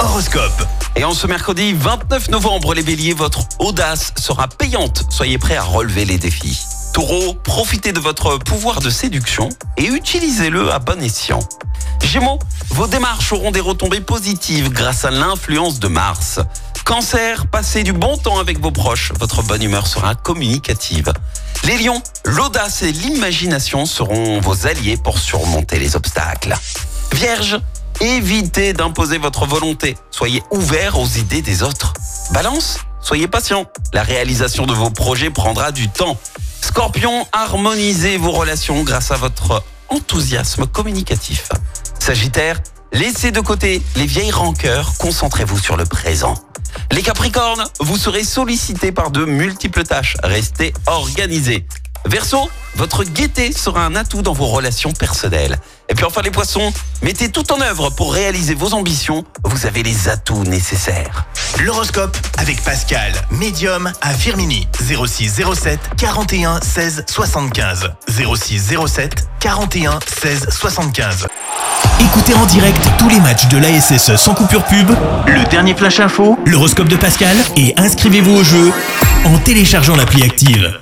Horoscope. Et en ce mercredi 29 novembre, les béliers, votre audace sera payante. Soyez prêts à relever les défis. Taureau, profitez de votre pouvoir de séduction et utilisez-le à bon escient. Gémeaux, vos démarches auront des retombées positives grâce à l'influence de Mars. Cancer, passez du bon temps avec vos proches, votre bonne humeur sera communicative. Les lions, l'audace et l'imagination seront vos alliés pour surmonter les obstacles. Vierge, évitez d'imposer votre volonté, soyez ouvert aux idées des autres. Balance, soyez patient, la réalisation de vos projets prendra du temps. Scorpion, harmonisez vos relations grâce à votre enthousiasme communicatif. Sagittaire, laissez de côté les vieilles rancœurs, concentrez-vous sur le présent. Les Capricornes, vous serez sollicités par de multiples tâches, restez organisés. Verseau, votre gaieté sera un atout dans vos relations personnelles. Et puis enfin les poissons, mettez tout en œuvre pour réaliser vos ambitions, vous avez les atouts nécessaires. L'horoscope avec Pascal, médium à Firmini. 06 07 41 16 75. 06 07 41 16 75. Écoutez en direct tous les matchs de l'ASSE sans coupure pub, le dernier flash info, l'horoscope de Pascal et inscrivez-vous au jeu en téléchargeant l'appli active.